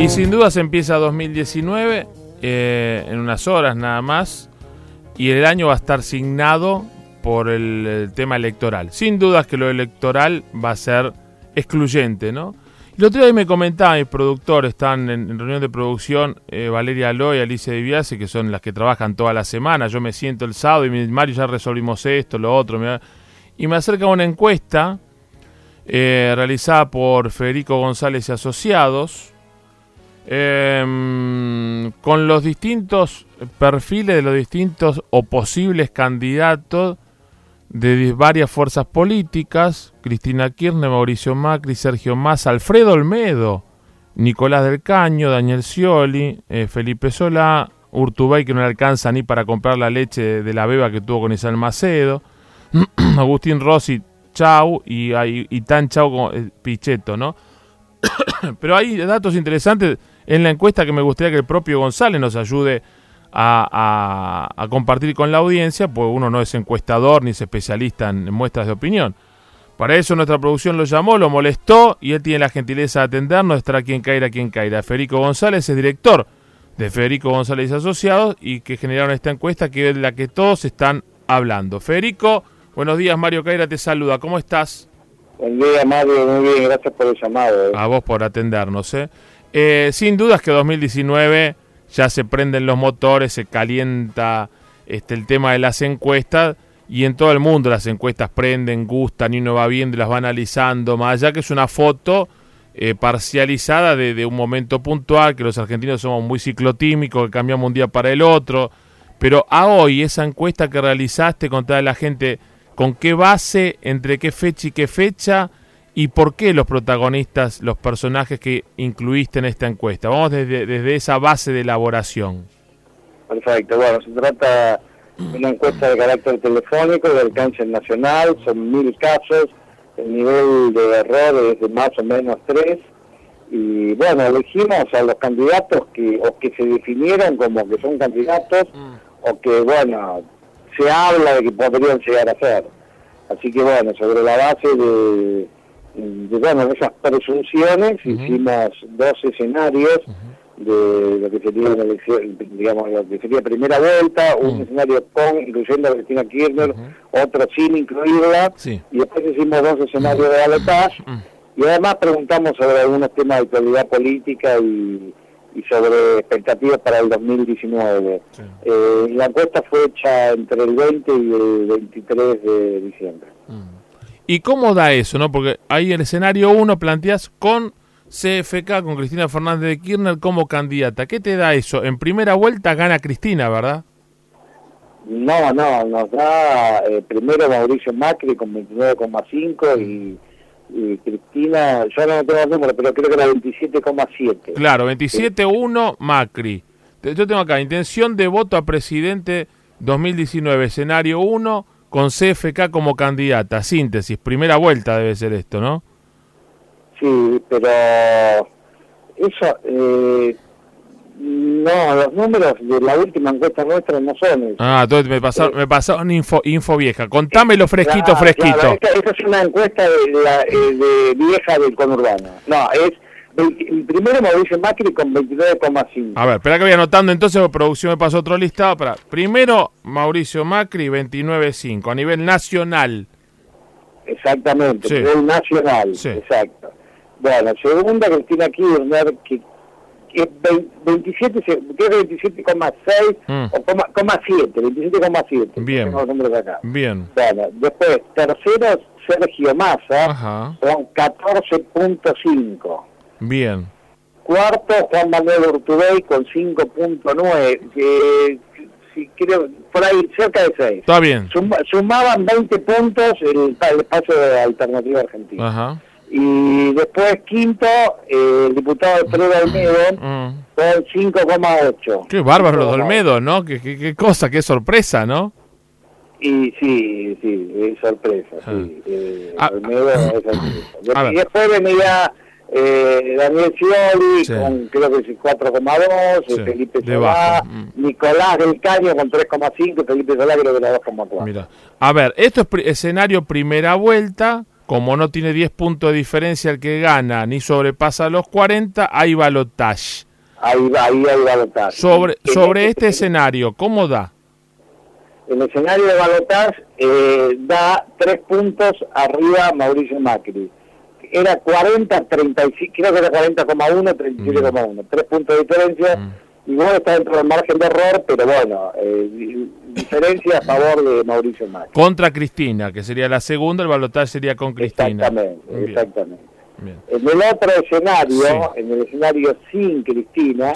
Y sin duda se empieza 2019 eh, en unas horas nada más y el año va a estar signado por el, tema electoral. Sin dudas que lo electoral va a ser excluyente, ¿no? El otro día me comentaba, mis productores están en, reunión de producción, eh, Valeria Aloy y Alicia Diviase, que son las que trabajan toda la semana. Yo me siento el sábado y me Mario, ya resolvimos esto, lo otro. Y me acerca una encuesta eh, realizada por Federico González y Asociados, em, con los distintos perfiles de los distintos o posibles candidatos de varias fuerzas políticas, Cristina Kirchner, Mauricio Macri, Sergio Massa, Alfredo Olmedo, Nicolás del Caño, Daniel Scioli, eh, Felipe Solá, Urtubey que no le alcanza ni para comprar la leche de, la beba que tuvo con Isabel Macedo, Agustín Rossi, Chau y tan Chau como eh, Pichetto, ¿no? Pero hay datos interesantes en la encuesta que me gustaría que el propio González nos ayude a, a- a compartir con la audiencia, pues uno no es encuestador ni es especialista en, en muestras de opinión. Para eso nuestra producción lo llamó, lo molestó y él tiene la gentileza de atendernos, estará quien caerá, quien caerá. Federico González es director de Federico González y Asociados y que generaron esta encuesta que es la que todos están hablando. Federico, buenos días, Mario Caira te saluda, ¿cómo estás? Buen día, Mario. Muy bien, gracias por el llamado. eh. A vos por atendernos. ¿eh? Eh, sin dudas que 2019 ya se prenden los motores, se calienta este, el tema de las encuestas y en todo el mundo las encuestas prenden, gustan y uno va viendo y las va analizando, más allá que es una foto eh, parcializada de, de un momento puntual, que los argentinos somos muy ciclotímicos, que cambiamos un día para el otro, pero a hoy esa encuesta que realizaste con toda la gente, ¿con qué base, entre qué fecha y qué fecha? ¿Y por qué los protagonistas, los personajes que incluiste en esta encuesta? Vamos desde, desde esa base de elaboración. Perfecto. Bueno, se trata de una encuesta de carácter telefónico de alcance nacional. Son mil casos. El nivel de error es de más o menos tres. Y bueno, elegimos a los candidatos que o que se definieron como que son candidatos o que, bueno, se habla de que podrían llegar a ser. Así que, bueno, sobre la base de, de bueno, de esas presunciones hicimos dos escenarios de lo que sería una elección, digamos, lo que sería primera vuelta, un escenario con, incluyendo a Cristina Kirchner, otro sin incluirla, Sí. y después hicimos dos escenarios de balotaje, y además preguntamos sobre algunos temas de actualidad política y, y sobre expectativas para el 2019. Sí. Eh, la encuesta fue hecha entre el 20 y el 23 de diciembre. ¿Y cómo da eso? no Porque ahí en escenario 1 planteas con CFK, con Cristina Fernández de Kirchner como candidata. ¿Qué te da eso? En primera vuelta gana Cristina, ¿verdad? No, no, nos da eh, primero Mauricio Macri con 29,5 y, y Cristina, yo no tengo el número, pero creo que era 27,7. Claro, 27-1 Macri. Yo tengo acá, intención de voto a presidente 2019, escenario 1, con CFK como candidata. Síntesis, primera vuelta debe ser esto, ¿no? Sí, pero eso, eh, no, los números de la última encuesta nuestra no son esos. Ah, entonces me pasaron, me pasaron info, info vieja. Contámelo fresquito, Claro, fresquito. claro, esta, esta es una encuesta de, la, eh, de vieja del conurbano. No, es el primero Mauricio Macri con 29,5. A ver, espera que voy anotando entonces, producción me pasó otro listado. Para. Primero, Mauricio Macri, 29.5, a nivel nacional. Exactamente, Sí. nivel nacional, Sí. exacto. Bueno, segunda Cristina Kirchner, que, que es vein- 27, se- creo que 27,6 Mm. o coma, coma 7, 27,7. Bien. Acá. Bien. Bueno, después, tercero Sergio Massa, Ajá. con 14.5. Bien. Cuarto, Juan Manuel Urtubey con 5.9, que si creo, por ahí cerca de 6. Está bien. sumaban 20 puntos el, el espacio de Alternativa Argentina. Ajá. Y después, quinto, eh, el diputado Alfredo Olmedo Mm. con 5,8. Qué bárbaro los 5,8. Olmedo, ¿no? Qué, qué, qué cosa, qué sorpresa, ¿no? Y sí, sí, es sorpresa, Ah. sí. Eh, Ah. Olmedo es sorpresa. Y después venía eh, Daniel Scioli Sí. con creo que sí, 4,2, Sí, Felipe Solá, mm. Nicolás del Caño con 3,5, Felipe Solá creo que era 2,4. Mira. A ver, esto es escenario primera vuelta como no tiene 10 puntos de diferencia el que gana ni sobrepasa los 40, hay. Ahí, ahí hay. Sobre, sobre este escenario, ¿cómo da? El escenario de balotaje eh, da tres puntos arriba Mauricio Macri. Era 40, 35, creo que era 40,1, 37,1. Tres puntos de diferencia. Mm. Igual está dentro del margen de error, pero bueno, eh, diferencia a favor de Mauricio Macri. Contra Cristina, que sería la segunda, el balotaje sería con Cristina. Exactamente, exactamente. En el otro escenario, en el escenario sin Cristina,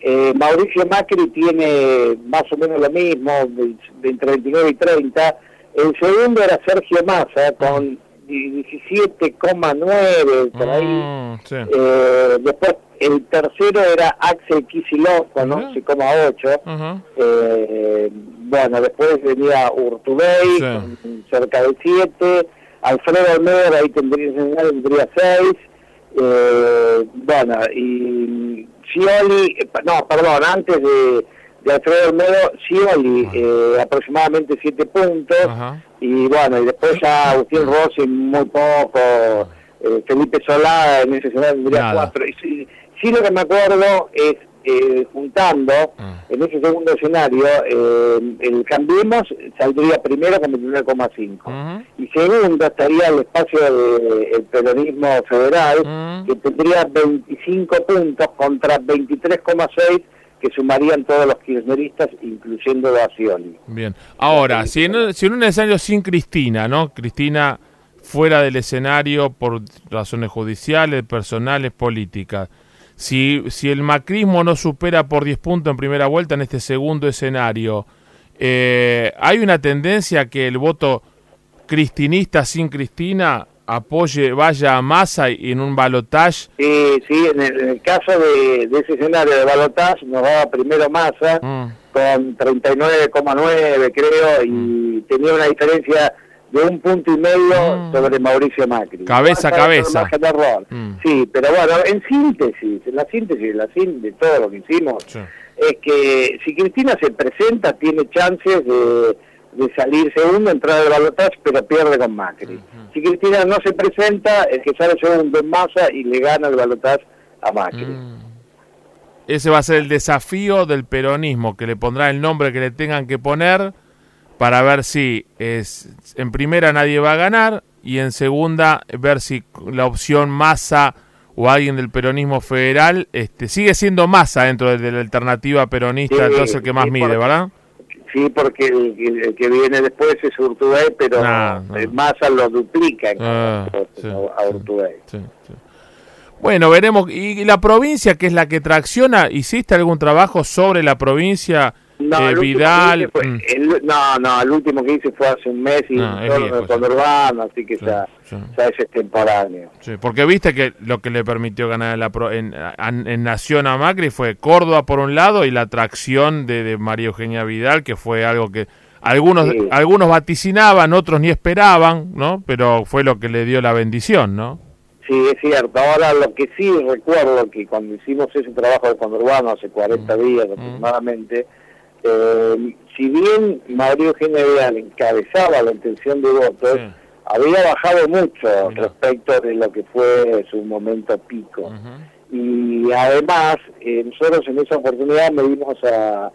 eh, Mauricio Macri tiene más o menos lo mismo, de, entre 29 y 30. El segundo era Sergio Massa con 17,9 por ahí. Mm, eh, después el tercero era Axel Kicillof con 11,8. Eh, bueno, después venía Urtubey con cerca de 7. Alfredo Almeida ahí tendría, tendría 6. Eh, bueno, y Scioli, eh, no, perdón, antes de, de Alfredo Olmedo, Scioli, eh, aproximadamente 7 puntos. Y bueno, y después ya Agustín Rossi muy poco, eh, Felipe Solá en ese escenario tendría 4. Sí, sí, lo que me acuerdo es eh, juntando ah. en ese segundo escenario, eh, el Cambiemos saldría primero con 29,5 y segundo estaría el espacio del peronismo federal que tendría 25 puntos contra 23,6 que sumarían todos los kirchneristas, incluyendo a Bien, ahora, si en, si en un escenario sin Cristina, ¿no? Cristina fuera del escenario por razones judiciales, personales, políticas, si, si el macrismo no supera por 10 puntos en primera vuelta en este segundo escenario, eh, ¿hay una tendencia que el voto cristinista sin Cristina apoye, vaya a masa y en un balotaje? Sí, sí, en el, caso de, ese escenario de balotaje nos daba primero masa mm. con 39,9 creo y mm. tenía una diferencia de un punto y medio mm. sobre Mauricio Macri. Cabeza a cabeza. Mm. Sí, pero bueno, en síntesis, en la síntesis, la síntesis de todo lo que hicimos, es que si Cristina se presenta, tiene chances de, salir segundo, entrar al balotaje, pero pierde con Macri. Si Cristina no se presenta, el que sale segundo en masa y le gana el balotaje a Macri. Mm. Ese va a ser el desafío del peronismo, que le pondrá el nombre que le tengan que poner para ver si es, en primera nadie va a ganar y en segunda ver si la opción masa o alguien del peronismo federal este, sigue siendo masa dentro de, la alternativa peronista, entonces el que más mide, ¿verdad? Sí, porque el, que viene después es Urtubey, pero ah, masa lo duplica ah, a Urtubey. bueno, veremos. ¿Y la provincia, que es la que tracciona? ¿Hiciste algún trabajo sobre la provincia? No, eh, Vidal. Mm. no, no, el último que hice fue hace un mes y no, con Urbano, así que ya, ya es extemporáneo. Sí, porque viste que lo que le permitió ganar la en, en, Nación a Macri fue Córdoba por un lado y la atracción de, de María Eugenia Vidal, que fue algo que algunos algunos vaticinaban, otros ni esperaban, ¿no? Pero fue lo que le dio la bendición, ¿no? Sí, es cierto. Ahora lo que sí recuerdo que cuando hicimos ese trabajo de Urbano hace 40 mm. días mm. Eh, si bien Mario General encabezaba la intención de votos, había bajado mucho respecto de lo que fue su momento pico. Y además, eh, nosotros en esa oportunidad medimos a,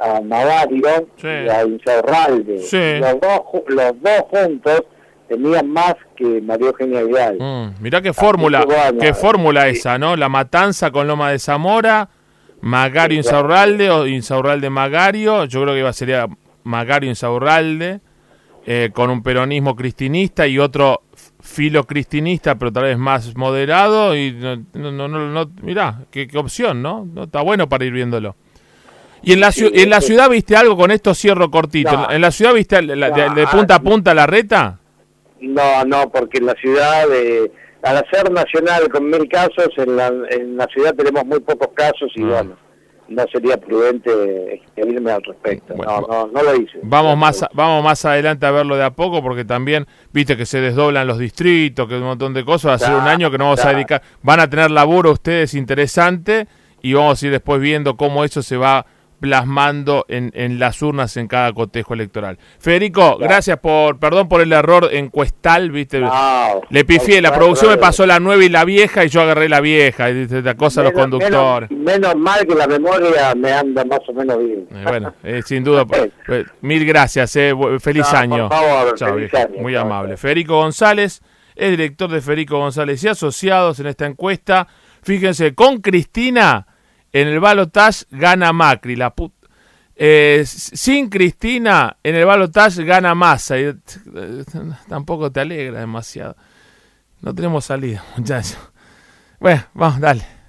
a Navario y a Insaurralde. Los, dos, los dos juntos tenían más que Mario Eugenia Vidal. Mm, mirá qué fórmula, qué fórmula esa, ¿no? La matanza con Loma de Zamora Magario Insaurralde o Insaurralde Magario, yo creo que va sería Magario Insaurralde, eh, con un peronismo cristinista y otro filo cristinista, pero tal vez más moderado. Y no, no, no, mirá, qué, opción, ¿no? ¿no? Está bueno para ir viéndolo. ¿Y en la, en la ciudad viste algo con esto? Cierro cortito. ¿En la ciudad viste de, punta a punta la reta? No, no, porque en la ciudad de al hacer nacional con mil casos, en la, en la ciudad tenemos muy pocos casos y ah. bueno, no sería prudente irme al respecto. no, no, no, lo hice. Vamos más, vamos más adelante a verlo de a poco porque también, viste que se desdoblan los distritos, que un montón de cosas. Va a ser un año que no vamos a dedicar. Van a tener laburo ustedes interesante y vamos a ir después viendo cómo eso se va plasmando en, en, las urnas en cada cotejo electoral. Federico, gracias por, perdón por el error encuestal, viste, le pifié, la producción me pasó la nueva y la vieja y yo agarré la vieja, y la cosa a los conductores. Menos, mal que la memoria me anda más o menos bien. Eh, bueno, eh, sin duda, pues, mil gracias, eh, feliz año. Muy amable. Federico González, es director de Federico González y Asociados en esta encuesta. Fíjense, con Cristina en el balotage gana Macri, la eh, sin Cristina en el balotage gana Massa. Y, eh, tampoco te alegra demasiado. No tenemos salida, muchachos. Bueno, vamos, dale.